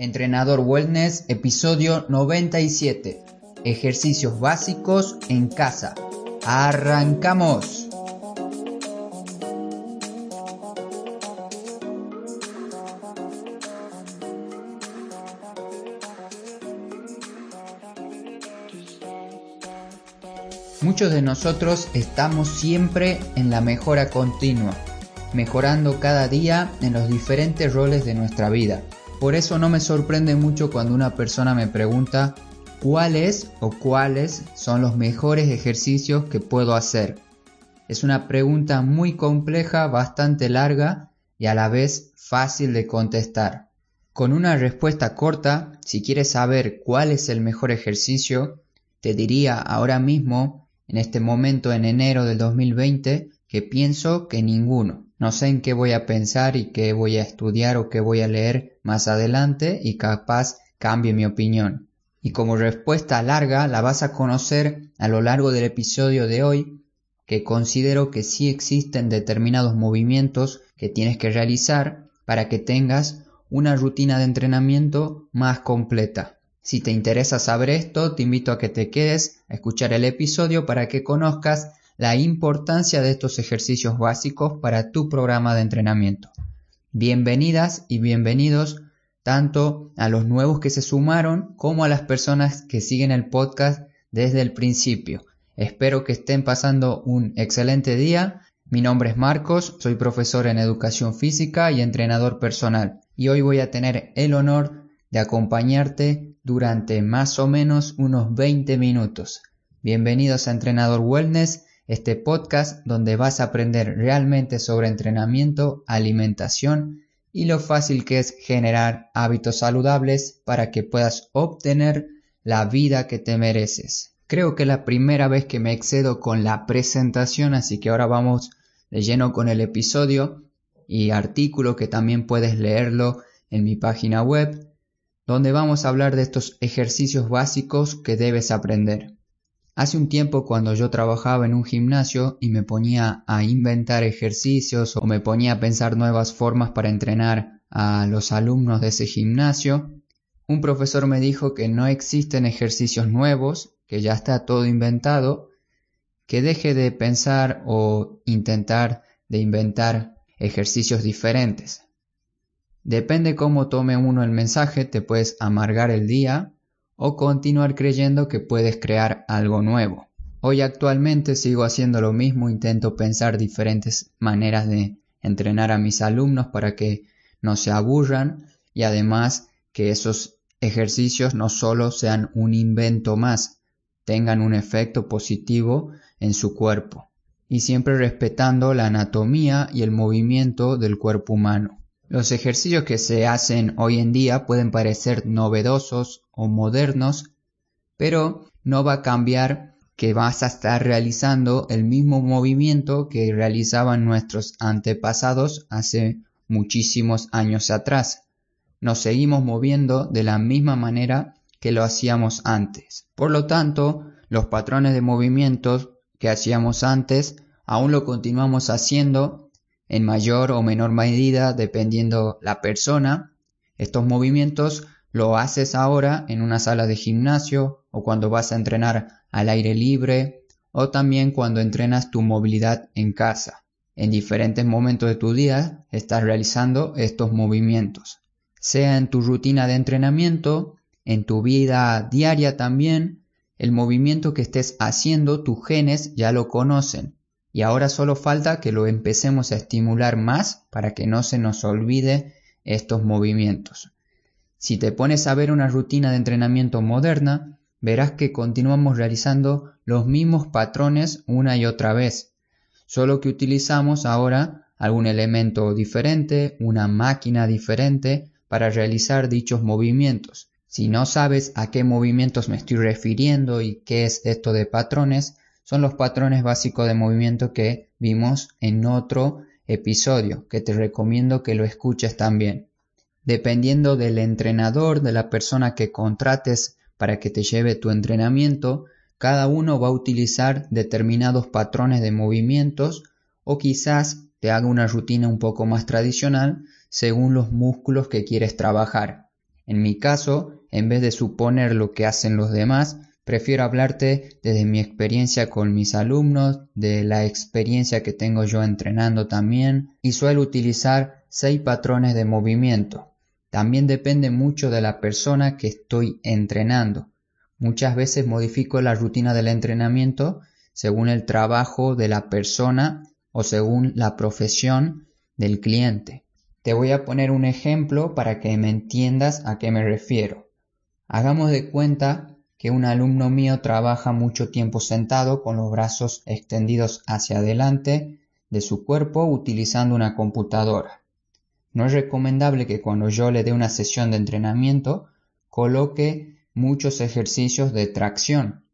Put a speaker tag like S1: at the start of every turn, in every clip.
S1: Entrenador Wellness, episodio 97. Ejercicios básicos en casa. ¡Arrancamos! Muchos de nosotros estamos siempre en la mejora continua, mejorando cada día en los diferentes roles de nuestra vida por eso no me sorprende mucho cuando una persona me pregunta cuáles o cuáles son los mejores ejercicios que puedo hacer. Es una pregunta muy compleja, bastante larga y a la vez fácil de contestar. Con una respuesta corta, si quieres saber cuál es el mejor ejercicio, te diría ahora mismo, en este momento en enero del 2020, que pienso que ninguno. No sé en qué voy a pensar y qué voy a estudiar o qué voy a leer más adelante y capaz cambie mi opinión. Y como respuesta larga la vas a conocer a lo largo del episodio de hoy, que considero que sí existen determinados movimientos que tienes que realizar para que tengas una rutina de entrenamiento más completa. Si te interesa saber esto, te invito a que te quedes a escuchar el episodio para que conozcas la importancia de estos ejercicios básicos para tu programa de entrenamiento. Bienvenidas y bienvenidos tanto a los nuevos que se sumaron como a las personas que siguen el podcast desde el principio. Espero que estén pasando un excelente día. Mi nombre es Marcos, soy profesor en educación física y entrenador personal y hoy voy a tener el honor de acompañarte durante más o menos unos 20 minutos. Bienvenidos a Entrenador Wellness este podcast donde vas a aprender realmente sobre entrenamiento, alimentación y lo fácil que es generar hábitos saludables para que puedas obtener la vida que te mereces. Creo que es la primera vez que me excedo con la presentación, así que ahora vamos de lleno con el episodio y artículo que también puedes leerlo en mi página web, donde vamos a hablar de estos ejercicios básicos que debes aprender. Hace un tiempo cuando yo trabajaba en un gimnasio y me ponía a inventar ejercicios o me ponía a pensar nuevas formas para entrenar a los alumnos de ese gimnasio, un profesor me dijo que no existen ejercicios nuevos, que ya está todo inventado, que deje de pensar o intentar de inventar ejercicios diferentes. Depende cómo tome uno el mensaje, te puedes amargar el día o continuar creyendo que puedes crear algo nuevo. Hoy actualmente sigo haciendo lo mismo, intento pensar diferentes maneras de entrenar a mis alumnos para que no se aburran y además que esos ejercicios no solo sean un invento más, tengan un efecto positivo en su cuerpo y siempre respetando la anatomía y el movimiento del cuerpo humano. Los ejercicios que se hacen hoy en día pueden parecer novedosos o modernos, pero no va a cambiar que vas a estar realizando el mismo movimiento que realizaban nuestros antepasados hace muchísimos años atrás. Nos seguimos moviendo de la misma manera que lo hacíamos antes. Por lo tanto, los patrones de movimientos que hacíamos antes aún lo continuamos haciendo en mayor o menor medida dependiendo la persona. Estos movimientos lo haces ahora en una sala de gimnasio o cuando vas a entrenar al aire libre o también cuando entrenas tu movilidad en casa. En diferentes momentos de tu día estás realizando estos movimientos. Sea en tu rutina de entrenamiento, en tu vida diaria también, el movimiento que estés haciendo tus genes ya lo conocen y ahora solo falta que lo empecemos a estimular más para que no se nos olvide estos movimientos. Si te pones a ver una rutina de entrenamiento moderna, verás que continuamos realizando los mismos patrones una y otra vez, solo que utilizamos ahora algún elemento diferente, una máquina diferente para realizar dichos movimientos. Si no sabes a qué movimientos me estoy refiriendo y qué es esto de patrones, son los patrones básicos de movimiento que vimos en otro episodio, que te recomiendo que lo escuches también. Dependiendo del entrenador, de la persona que contrates para que te lleve tu entrenamiento, cada uno va a utilizar determinados patrones de movimientos o quizás te haga una rutina un poco más tradicional según los músculos que quieres trabajar. En mi caso, en vez de suponer lo que hacen los demás, prefiero hablarte desde mi experiencia con mis alumnos, de la experiencia que tengo yo entrenando también, y suelo utilizar seis patrones de movimiento. También depende mucho de la persona que estoy entrenando. Muchas veces modifico la rutina del entrenamiento según el trabajo de la persona o según la profesión del cliente. Te voy a poner un ejemplo para que me entiendas a qué me refiero. Hagamos de cuenta que un alumno mío trabaja mucho tiempo sentado con los brazos extendidos hacia adelante de su cuerpo utilizando una computadora. No es recomendable que cuando yo le dé una sesión de entrenamiento coloque muchos ejercicios de tracción,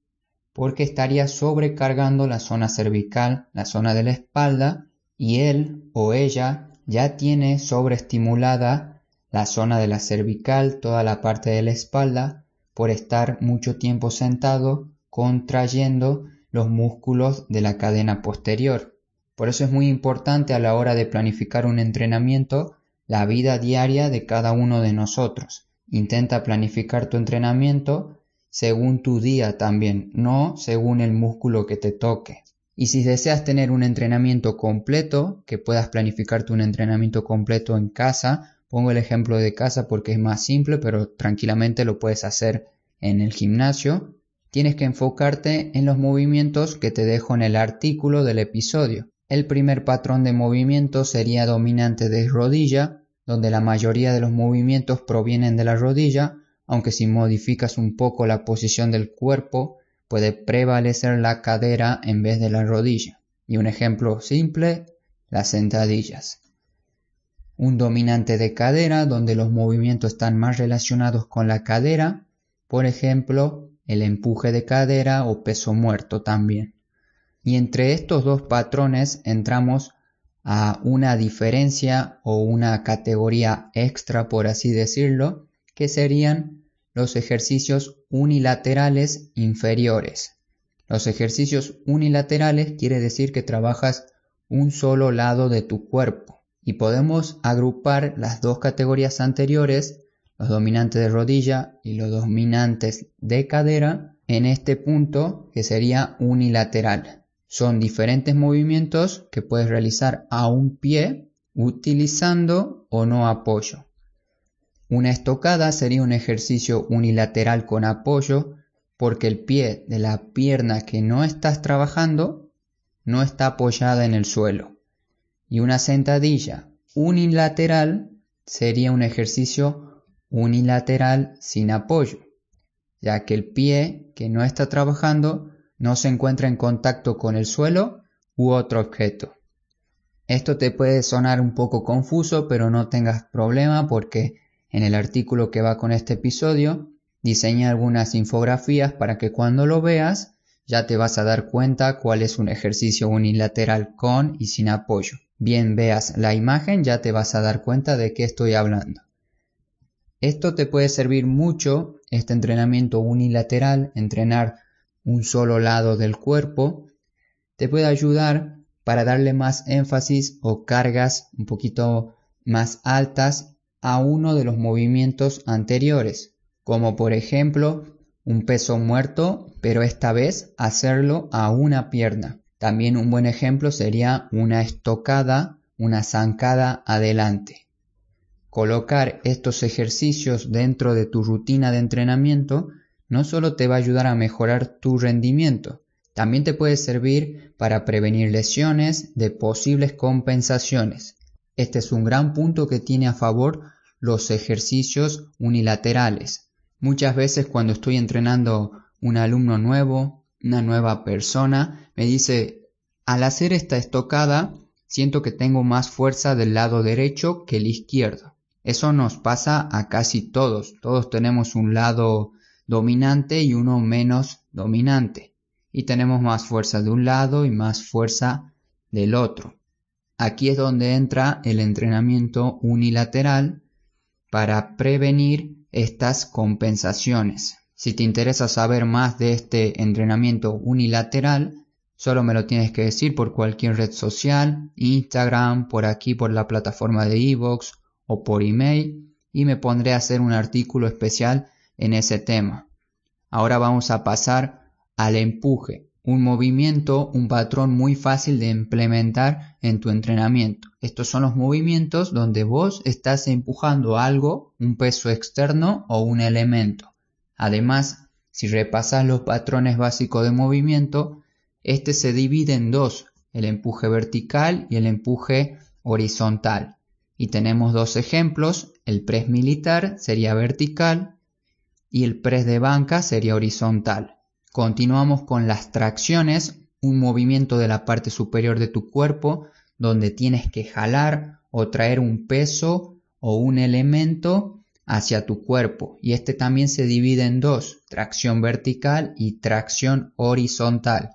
S1: porque estaría sobrecargando la zona cervical, la zona de la espalda, y él o ella ya tiene sobreestimulada la zona de la cervical, toda la parte de la espalda, por estar mucho tiempo sentado contrayendo los músculos de la cadena posterior. Por eso es muy importante a la hora de planificar un entrenamiento la vida diaria de cada uno de nosotros. Intenta planificar tu entrenamiento según tu día también, no según el músculo que te toque. Y si deseas tener un entrenamiento completo, que puedas planificarte un entrenamiento completo en casa, Pongo el ejemplo de casa porque es más simple, pero tranquilamente lo puedes hacer en el gimnasio. Tienes que enfocarte en los movimientos que te dejo en el artículo del episodio. El primer patrón de movimiento sería dominante de rodilla, donde la mayoría de los movimientos provienen de la rodilla, aunque si modificas un poco la posición del cuerpo, puede prevalecer la cadera en vez de la rodilla. Y un ejemplo simple, las sentadillas un dominante de cadera donde los movimientos están más relacionados con la cadera, por ejemplo, el empuje de cadera o peso muerto también. Y entre estos dos patrones entramos a una diferencia o una categoría extra, por así decirlo, que serían los ejercicios unilaterales inferiores. Los ejercicios unilaterales quiere decir que trabajas un solo lado de tu cuerpo y podemos agrupar las dos categorías anteriores, los dominantes de rodilla y los dominantes de cadera, en este punto que sería unilateral. Son diferentes movimientos que puedes realizar a un pie utilizando o no apoyo. Una estocada sería un ejercicio unilateral con apoyo porque el pie de la pierna que no estás trabajando no está apoyada en el suelo y una sentadilla unilateral sería un ejercicio unilateral sin apoyo, ya que el pie que no está trabajando no se encuentra en contacto con el suelo u otro objeto. Esto te puede sonar un poco confuso, pero no tengas problema porque en el artículo que va con este episodio diseñé algunas infografías para que cuando lo veas ya te vas a dar cuenta cuál es un ejercicio unilateral con y sin apoyo bien veas la imagen ya te vas a dar cuenta de qué estoy hablando. Esto te puede servir mucho, este entrenamiento unilateral, entrenar un solo lado del cuerpo, te puede ayudar para darle más énfasis o cargas un poquito más altas a uno de los movimientos anteriores, como por ejemplo un peso muerto, pero esta vez hacerlo a una pierna. También un buen ejemplo sería una estocada, una zancada adelante. Colocar estos ejercicios dentro de tu rutina de entrenamiento no solo te va a ayudar a mejorar tu rendimiento, también te puede servir para prevenir lesiones de posibles compensaciones. Este es un gran punto que tiene a favor los ejercicios unilaterales. Muchas veces cuando estoy entrenando un alumno nuevo, una nueva persona, me dice, al hacer esta estocada, siento que tengo más fuerza del lado derecho que el izquierdo. Eso nos pasa a casi todos. Todos tenemos un lado dominante y uno menos dominante. Y tenemos más fuerza de un lado y más fuerza del otro. Aquí es donde entra el entrenamiento unilateral para prevenir estas compensaciones. Si te interesa saber más de este entrenamiento unilateral, solo me lo tienes que decir por cualquier red social, Instagram, por aquí por la plataforma de Evox o por email y me pondré a hacer un artículo especial en ese tema. Ahora vamos a pasar al empuje, un movimiento, un patrón muy fácil de implementar en tu entrenamiento. Estos son los movimientos donde vos estás empujando algo, un peso externo o un elemento. Además, si repasas los patrones básicos de movimiento, este se divide en dos, el empuje vertical y el empuje horizontal. Y tenemos dos ejemplos, el press militar sería vertical y el press de banca sería horizontal. Continuamos con las tracciones, un movimiento de la parte superior de tu cuerpo donde tienes que jalar o traer un peso o un elemento hacia tu cuerpo y este también se divide en dos, tracción vertical y tracción horizontal.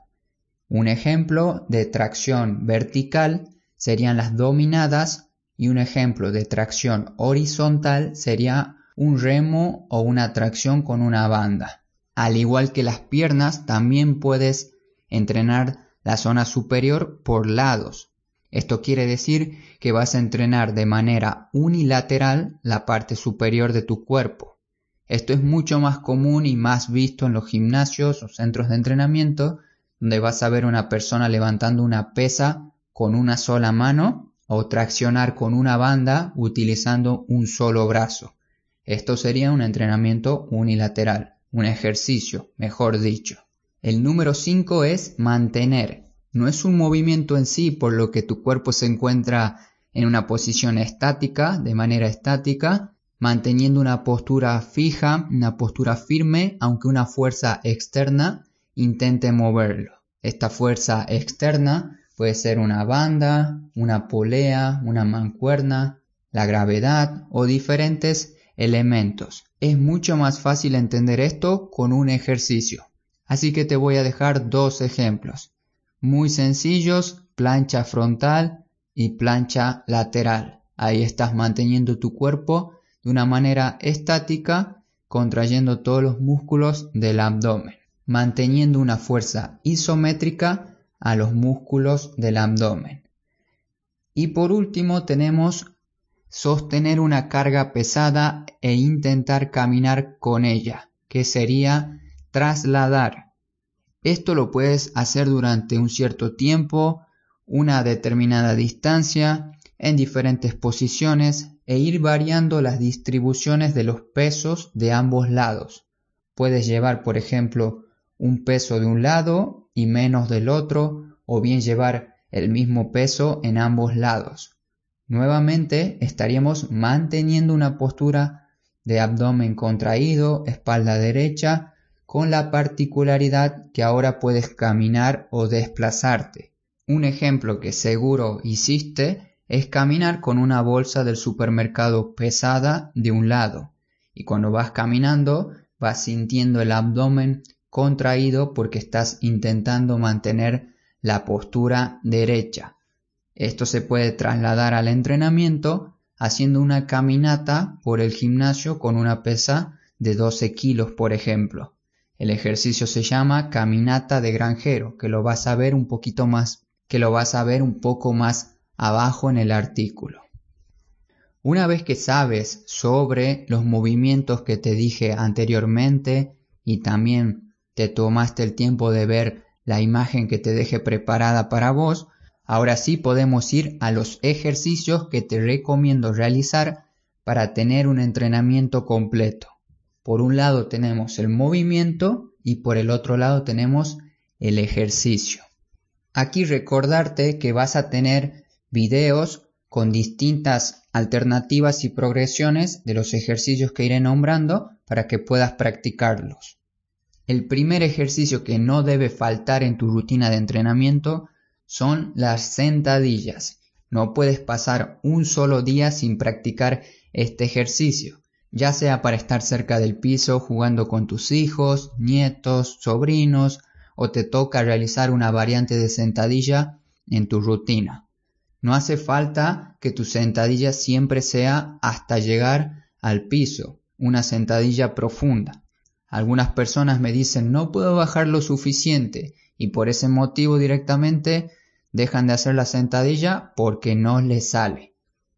S1: Un ejemplo de tracción vertical serían las dominadas y un ejemplo de tracción horizontal sería un remo o una tracción con una banda. Al igual que las piernas, también puedes entrenar la zona superior por lados. Esto quiere decir que vas a entrenar de manera unilateral la parte superior de tu cuerpo. Esto es mucho más común y más visto en los gimnasios o centros de entrenamiento, donde vas a ver una persona levantando una pesa con una sola mano o traccionar con una banda utilizando un solo brazo. Esto sería un entrenamiento unilateral un ejercicio, mejor dicho. El número 5 es mantener. No es un movimiento en sí por lo que tu cuerpo se encuentra en una posición estática, de manera estática, manteniendo una postura fija, una postura firme, aunque una fuerza externa intente moverlo. Esta fuerza externa puede ser una banda, una polea, una mancuerna, la gravedad o diferentes elementos. Es mucho más fácil entender esto con un ejercicio. Así que te voy a dejar dos ejemplos. Muy sencillos, plancha frontal y plancha lateral. Ahí estás manteniendo tu cuerpo de una manera estática, contrayendo todos los músculos del abdomen, manteniendo una fuerza isométrica a los músculos del abdomen. Y por último tenemos sostener una carga pesada e intentar caminar con ella, que sería trasladar. Esto lo puedes hacer durante un cierto tiempo, una determinada distancia, en diferentes posiciones e ir variando las distribuciones de los pesos de ambos lados. Puedes llevar, por ejemplo, un peso de un lado y menos del otro, o bien llevar el mismo peso en ambos lados. Nuevamente estaríamos manteniendo una postura de abdomen contraído, espalda derecha, con la particularidad que ahora puedes caminar o desplazarte. Un ejemplo que seguro hiciste es caminar con una bolsa del supermercado pesada de un lado y cuando vas caminando vas sintiendo el abdomen contraído porque estás intentando mantener la postura derecha. Esto se puede trasladar al entrenamiento haciendo una caminata por el gimnasio con una pesa de 12 kilos, por ejemplo. El ejercicio se llama caminata de granjero, que lo vas a ver un poquito más, que lo vas a ver un poco más abajo en el artículo. Una vez que sabes sobre los movimientos que te dije anteriormente y también te tomaste el tiempo de ver la imagen que te deje preparada para vos, Ahora sí podemos ir a los ejercicios que te recomiendo realizar para tener un entrenamiento completo. Por un lado tenemos el movimiento y por el otro lado tenemos el ejercicio. Aquí recordarte que vas a tener videos con distintas alternativas y progresiones de los ejercicios que iré nombrando para que puedas practicarlos. El primer ejercicio que no debe faltar en tu rutina de entrenamiento son las sentadillas. No puedes pasar un solo día sin practicar este ejercicio, ya sea para estar cerca del piso jugando con tus hijos, nietos, sobrinos, o te toca realizar una variante de sentadilla en tu rutina. No hace falta que tu sentadilla siempre sea hasta llegar al piso, una sentadilla profunda. Algunas personas me dicen no puedo bajar lo suficiente y por ese motivo directamente dejan de hacer la sentadilla porque no les sale.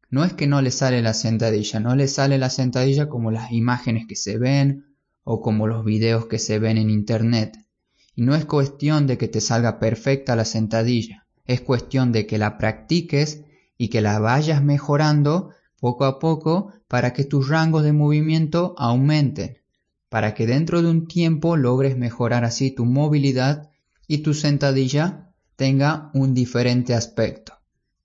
S1: no es que no le sale la sentadilla, no le sale la sentadilla como las imágenes que se ven o como los videos que se ven en internet. Y no es cuestión de que te salga perfecta la sentadilla, es cuestión de que la practiques y que la vayas mejorando poco a poco para que tus rangos de movimiento aumenten, para que dentro de un tiempo logres mejorar así tu movilidad y tu sentadilla tenga un diferente aspecto.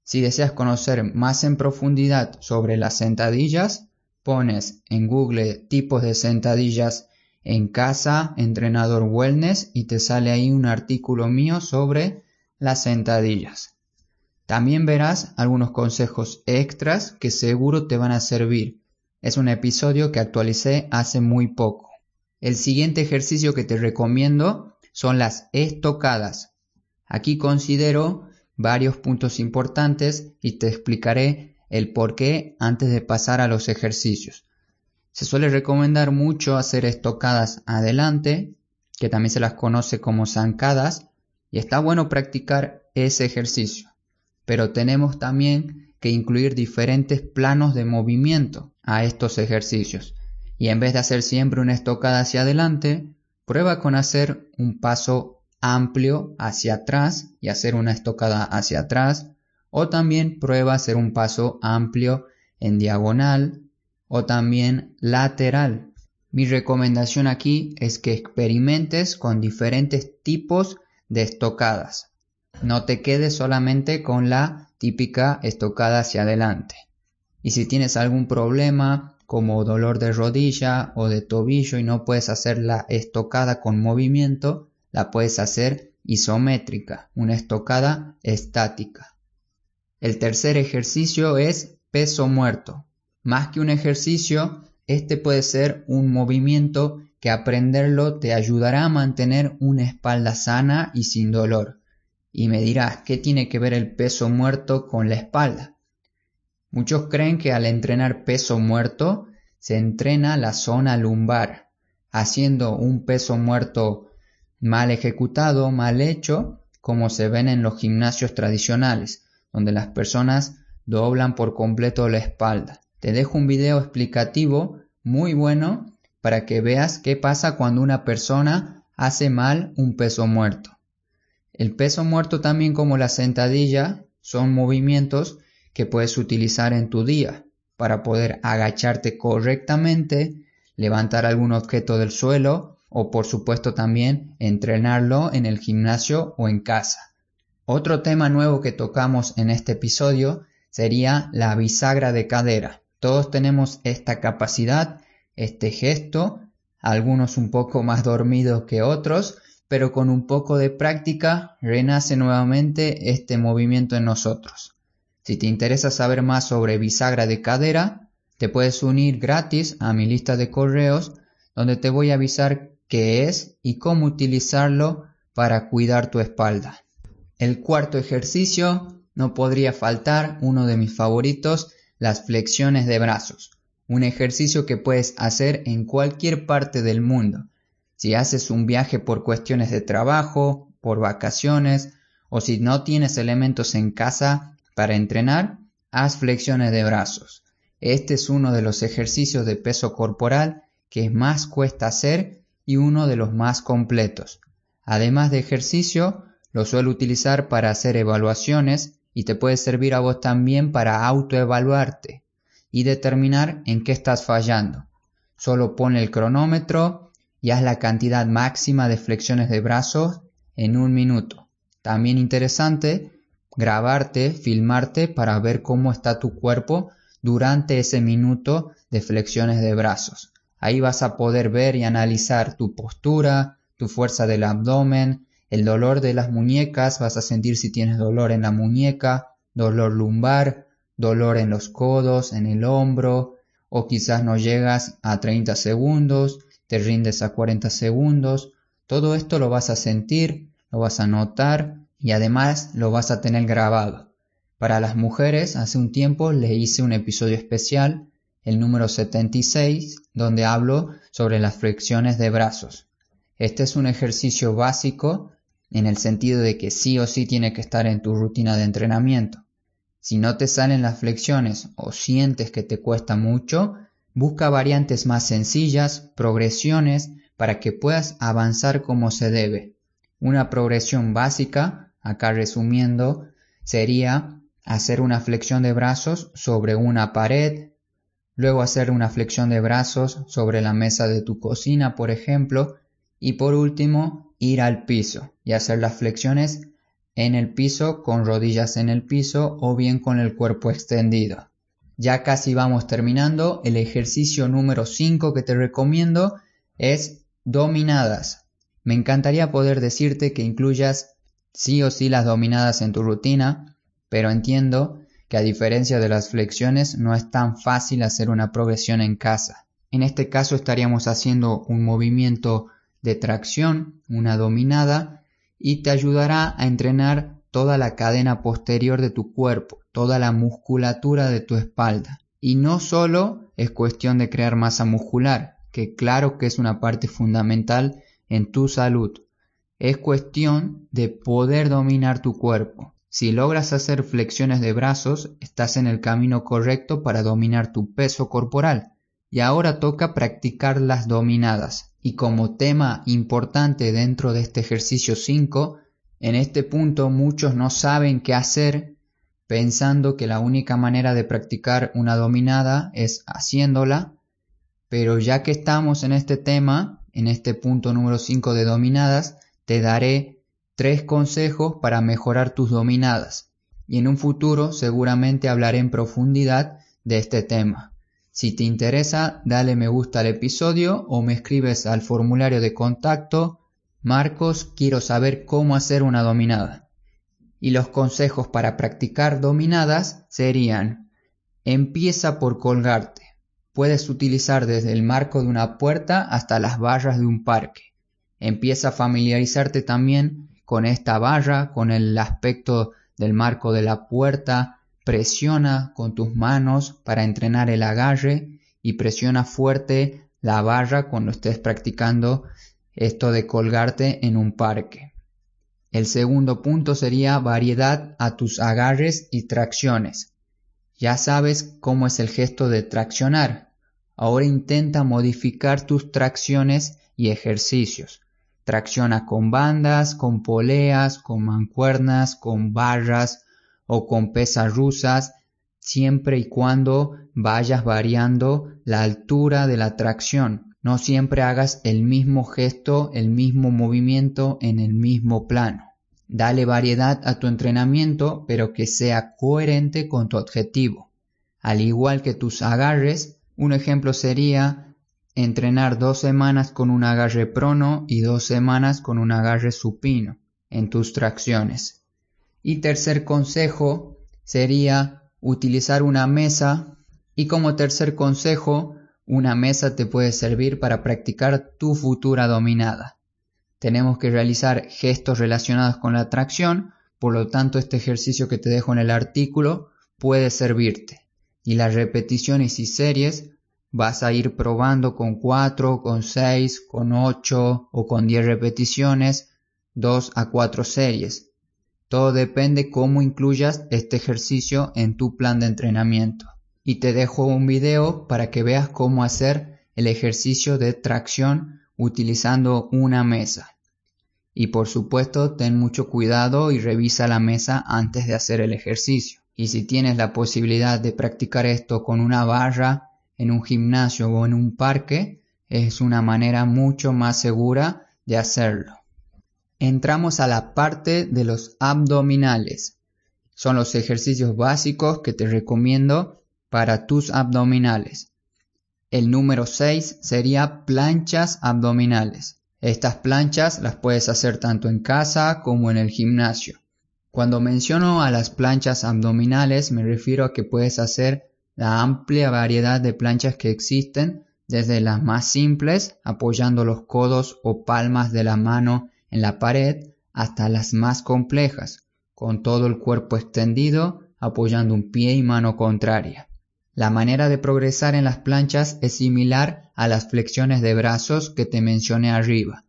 S1: Si deseas conocer más en profundidad sobre las sentadillas, pones en Google tipos de sentadillas en casa, entrenador wellness y te sale ahí un artículo mío sobre las sentadillas. También verás algunos consejos extras que seguro te van a servir. Es un episodio que actualicé hace muy poco. El siguiente ejercicio que te recomiendo son las estocadas. Aquí considero varios puntos importantes y te explicaré el por qué antes de pasar a los ejercicios. Se suele recomendar mucho hacer estocadas adelante, que también se las conoce como zancadas, y está bueno practicar ese ejercicio pero tenemos también que incluir diferentes planos de movimiento a estos ejercicios. Y en vez de hacer siempre una estocada hacia adelante, prueba con hacer un paso amplio hacia atrás y hacer una estocada hacia atrás, o también prueba hacer un paso amplio en diagonal o también lateral. Mi recomendación aquí es que experimentes con diferentes tipos de estocadas. No te quedes solamente con la típica estocada hacia adelante. Y si tienes algún problema como dolor de rodilla o de tobillo y no puedes hacer la estocada con movimiento, la puedes hacer isométrica, una estocada estática. El tercer ejercicio es peso muerto. Más que un ejercicio, este puede ser un movimiento que aprenderlo te ayudará a mantener una espalda sana y sin dolor. Y me dirás, ¿qué tiene que ver el peso muerto con la espalda? Muchos creen que al entrenar peso muerto se entrena la zona lumbar, haciendo un peso muerto mal ejecutado, mal hecho, como se ven en los gimnasios tradicionales, donde las personas doblan por completo la espalda. Te dejo un video explicativo muy bueno para que veas qué pasa cuando una persona hace mal un peso muerto. El peso muerto también como la sentadilla son movimientos que puedes utilizar en tu día para poder agacharte correctamente, levantar algún objeto del suelo o por supuesto también entrenarlo en el gimnasio o en casa. Otro tema nuevo que tocamos en este episodio sería la bisagra de cadera. Todos tenemos esta capacidad, este gesto, algunos un poco más dormidos que otros, pero con un poco de práctica renace nuevamente este movimiento en nosotros. Si te interesa saber más sobre bisagra de cadera, te puedes unir gratis a mi lista de correos donde te voy a avisar qué es y cómo utilizarlo para cuidar tu espalda. El cuarto ejercicio no podría faltar uno de mis favoritos, las flexiones de brazos, un ejercicio que puedes hacer en cualquier parte del mundo si haces un viaje por cuestiones de trabajo, por vacaciones o si no tienes elementos en casa para entrenar, haz flexiones de brazos. Este es uno de los ejercicios de peso corporal que más cuesta hacer y uno de los más completos. Además de ejercicio, lo suelo utilizar para hacer evaluaciones y te puede servir a vos también para autoevaluarte y determinar en qué estás fallando. Solo pon el cronómetro y haz la cantidad máxima de flexiones de brazos en un minuto. También interesante grabarte, filmarte para ver cómo está tu cuerpo durante ese minuto de flexiones de brazos. Ahí vas a poder ver y analizar tu postura, tu fuerza del abdomen, el dolor de las muñecas, vas a sentir si tienes dolor en la muñeca, dolor lumbar, dolor en los codos, en el hombro, o quizás no llegas a 30 segundos, te rindes a 40 segundos, todo esto lo vas a sentir, lo vas a notar y además lo vas a tener grabado. Para las mujeres, hace un tiempo le hice un episodio especial, el número 76, donde hablo sobre las flexiones de brazos. Este es un ejercicio básico en el sentido de que sí o sí tiene que estar en tu rutina de entrenamiento. Si no te salen las flexiones o sientes que te cuesta mucho, busca variantes más sencillas, progresiones, para que puedas avanzar como se debe. Una progresión básica, acá resumiendo, sería hacer una flexión de brazos sobre una pared, luego hacer una flexión de brazos sobre la mesa de tu cocina, por ejemplo, y por último ir al piso y hacer las flexiones en el piso con rodillas en el piso o bien con el cuerpo extendido. Ya casi vamos terminando, el ejercicio número 5 que te recomiendo es dominadas. Me encantaría poder decirte que incluyas sí o sí las dominadas en tu rutina, pero entiendo que a diferencia de las flexiones no es tan fácil hacer una progresión en casa. En este caso estaríamos haciendo un movimiento de tracción, una dominada, y te ayudará a entrenar toda la cadena posterior de tu cuerpo, toda la musculatura de tu espalda. Y no solo es cuestión de crear masa muscular, que claro que es una parte fundamental en tu salud. Es cuestión de poder dominar tu cuerpo. Si logras hacer flexiones de brazos, estás en el camino correcto para dominar tu peso corporal. Y ahora toca practicar las dominadas. Y como tema importante dentro de este ejercicio 5, en este punto muchos no saben qué hacer pensando que la única manera de practicar una dominada es haciéndola, pero ya que estamos en este tema, en este punto número 5 de dominadas, te daré tres consejos para mejorar tus dominadas y en un futuro seguramente hablaré en profundidad de este tema. Si te interesa, dale me gusta al episodio o me escribes al formulario de contacto Marcos, quiero saber cómo hacer una dominada. Y los consejos para practicar dominadas serían empieza por colgarte. Puedes utilizar desde el marco de una puerta hasta las barras de un parque. Empieza a familiarizarte también con esta barra, con el aspecto del marco de la puerta, Presiona con tus manos para entrenar el agarre y presiona fuerte la barra cuando estés practicando esto de colgarte en un parque. El segundo punto sería variedad a tus agarres y tracciones. Ya sabes cómo es el gesto de traccionar. Ahora intenta modificar tus tracciones y ejercicios. Tracciona con bandas, con poleas, con mancuernas, con barras o con pesas rusas siempre y cuando vayas variando la altura de la tracción. No siempre hagas el mismo gesto, el mismo movimiento en el mismo plano. Dale variedad a tu entrenamiento, pero que sea coherente con tu objetivo. Al igual que tus agarres, un ejemplo sería entrenar dos semanas con un agarre prono y dos semanas con un agarre supino en tus tracciones. Y tercer consejo sería utilizar una mesa y como tercer consejo, una mesa te puede servir para practicar tu futura dominada. Tenemos que realizar gestos relacionados con la tracción, por lo tanto este ejercicio que te dejo en el artículo puede servirte. Y las repeticiones y series vas a ir probando con 4, con 6, con 8 o con 10 repeticiones, 2 a 4 series. Todo depende cómo incluyas este ejercicio en tu plan de entrenamiento. Y te dejo un video para que veas cómo hacer el ejercicio de tracción utilizando una mesa. Y por supuesto, ten mucho cuidado y revisa la mesa antes de hacer el ejercicio. Y si tienes la posibilidad de practicar esto con una barra en un gimnasio o en un parque, es una manera mucho más segura de hacerlo entramos a la parte de los abdominales. Son los ejercicios básicos que te recomiendo para tus abdominales. El número 6 sería planchas abdominales. Estas planchas las puedes hacer tanto en casa como en el gimnasio. Cuando menciono a las planchas abdominales me refiero a que puedes hacer la amplia variedad de planchas que existen, desde las más simples, apoyando los codos o palmas de la mano en la pared hasta las más complejas, con todo el cuerpo extendido apoyando un pie y mano contraria. La manera de progresar en las planchas es similar a las flexiones de brazos que te mencioné arriba.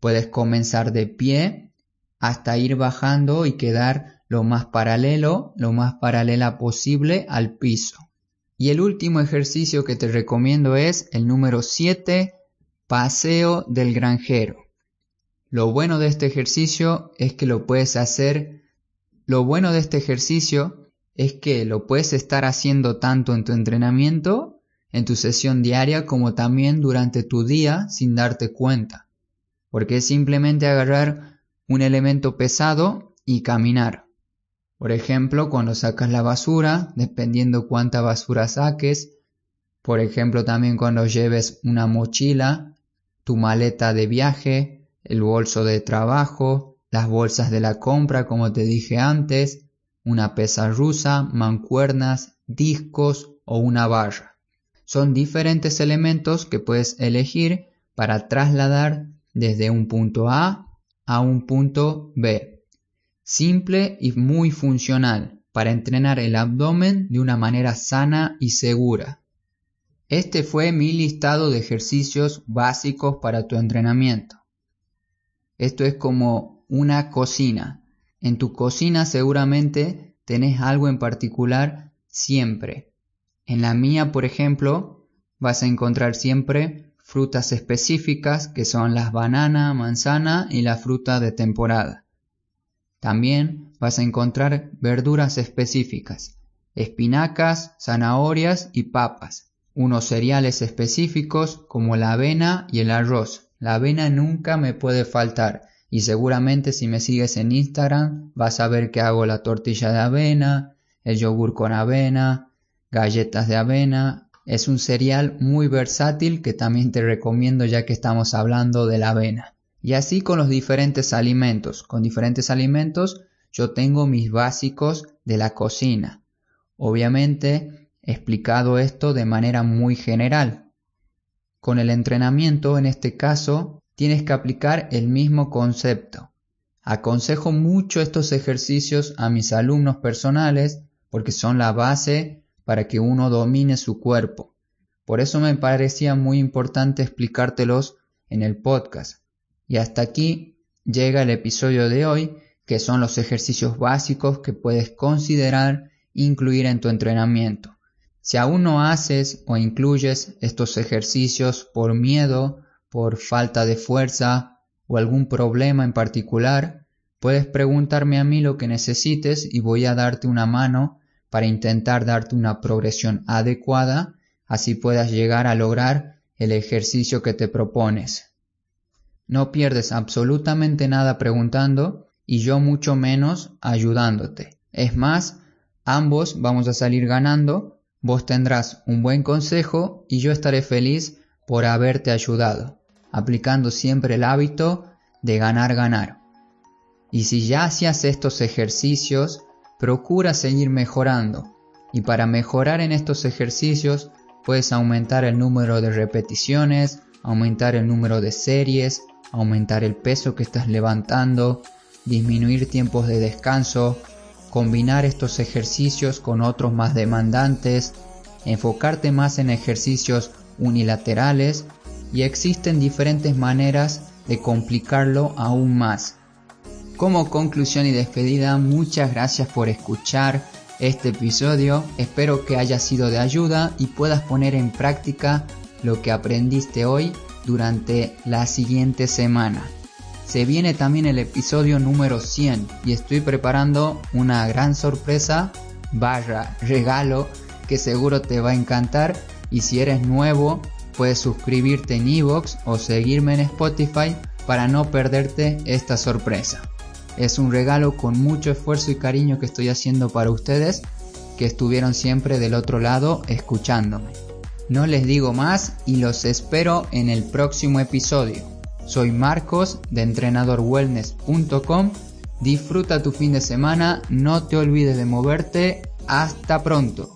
S1: Puedes comenzar de pie hasta ir bajando y quedar lo más paralelo, lo más paralela posible al piso. Y el último ejercicio que te recomiendo es el número 7, paseo del granjero. Lo bueno de este ejercicio es que lo puedes hacer, lo bueno de este ejercicio es que lo puedes estar haciendo tanto en tu entrenamiento, en tu sesión diaria, como también durante tu día sin darte cuenta. Porque es simplemente agarrar un elemento pesado y caminar. Por ejemplo, cuando sacas la basura, dependiendo cuánta basura saques. Por ejemplo, también cuando lleves una mochila, tu maleta de viaje, el bolso de trabajo, las bolsas de la compra, como te dije antes, una pesa rusa, mancuernas, discos o una barra. Son diferentes elementos que puedes elegir para trasladar desde un punto A a un punto B simple y muy funcional para entrenar el abdomen de una manera sana y segura. Este fue mi listado de ejercicios básicos para tu entrenamiento. Esto es como una cocina. En tu cocina seguramente tenés algo en particular siempre. En la mía, por ejemplo, vas a encontrar siempre frutas específicas que son las banana, manzana y la fruta de temporada. También vas a encontrar verduras específicas, espinacas, zanahorias y papas, unos cereales específicos como la avena y el arroz. La avena nunca me puede faltar y seguramente si me sigues en Instagram vas a ver que hago la tortilla de avena, el yogur con avena, galletas de avena. Es un cereal muy versátil que también te recomiendo ya que estamos hablando de la avena. Y así con los diferentes alimentos. Con diferentes alimentos yo tengo mis básicos de la cocina. Obviamente explicado esto de manera muy general. Con el entrenamiento, en este caso, tienes que aplicar el mismo concepto. Aconsejo mucho estos ejercicios a mis alumnos personales porque son la base para que uno domine su cuerpo. Por eso me parecía muy importante explicártelos en el podcast, y hasta aquí llega el episodio de hoy, que son los ejercicios básicos que puedes considerar incluir en tu entrenamiento. Si aún no haces o incluyes estos ejercicios por miedo, por falta de fuerza o algún problema en particular, puedes preguntarme a mí lo que necesites y voy a darte una mano para intentar darte una progresión adecuada, así puedas llegar a lograr el ejercicio que te propones. No pierdes absolutamente nada preguntando y yo mucho menos ayudándote. Es más, ambos vamos a salir ganando, vos tendrás un buen consejo y yo estaré feliz por haberte ayudado, aplicando siempre el hábito de ganar ganar. Y si ya hacías estos ejercicios, procura seguir mejorando. Y para mejorar en estos ejercicios puedes aumentar el número de repeticiones, aumentar el número de series, aumentar el peso que estás levantando, disminuir tiempos de descanso, combinar estos ejercicios con otros más demandantes, enfocarte más en ejercicios unilaterales y existen diferentes maneras de complicarlo aún más. Como conclusión y despedida, muchas gracias por escuchar este episodio, espero que haya sido de ayuda y puedas poner en práctica lo que aprendiste hoy durante la siguiente semana. Se viene también el episodio número 100 y estoy preparando una gran sorpresa barra regalo que seguro te va a encantar y si eres nuevo puedes suscribirte en iVoox o seguirme en Spotify para no perderte esta sorpresa. Es un regalo con mucho esfuerzo y cariño que estoy haciendo para ustedes que estuvieron siempre del otro lado escuchándome. No les digo más y los espero en el próximo episodio. Soy Marcos de entrenadorwellness.com. Disfruta tu fin de semana, no te olvides de moverte. Hasta pronto.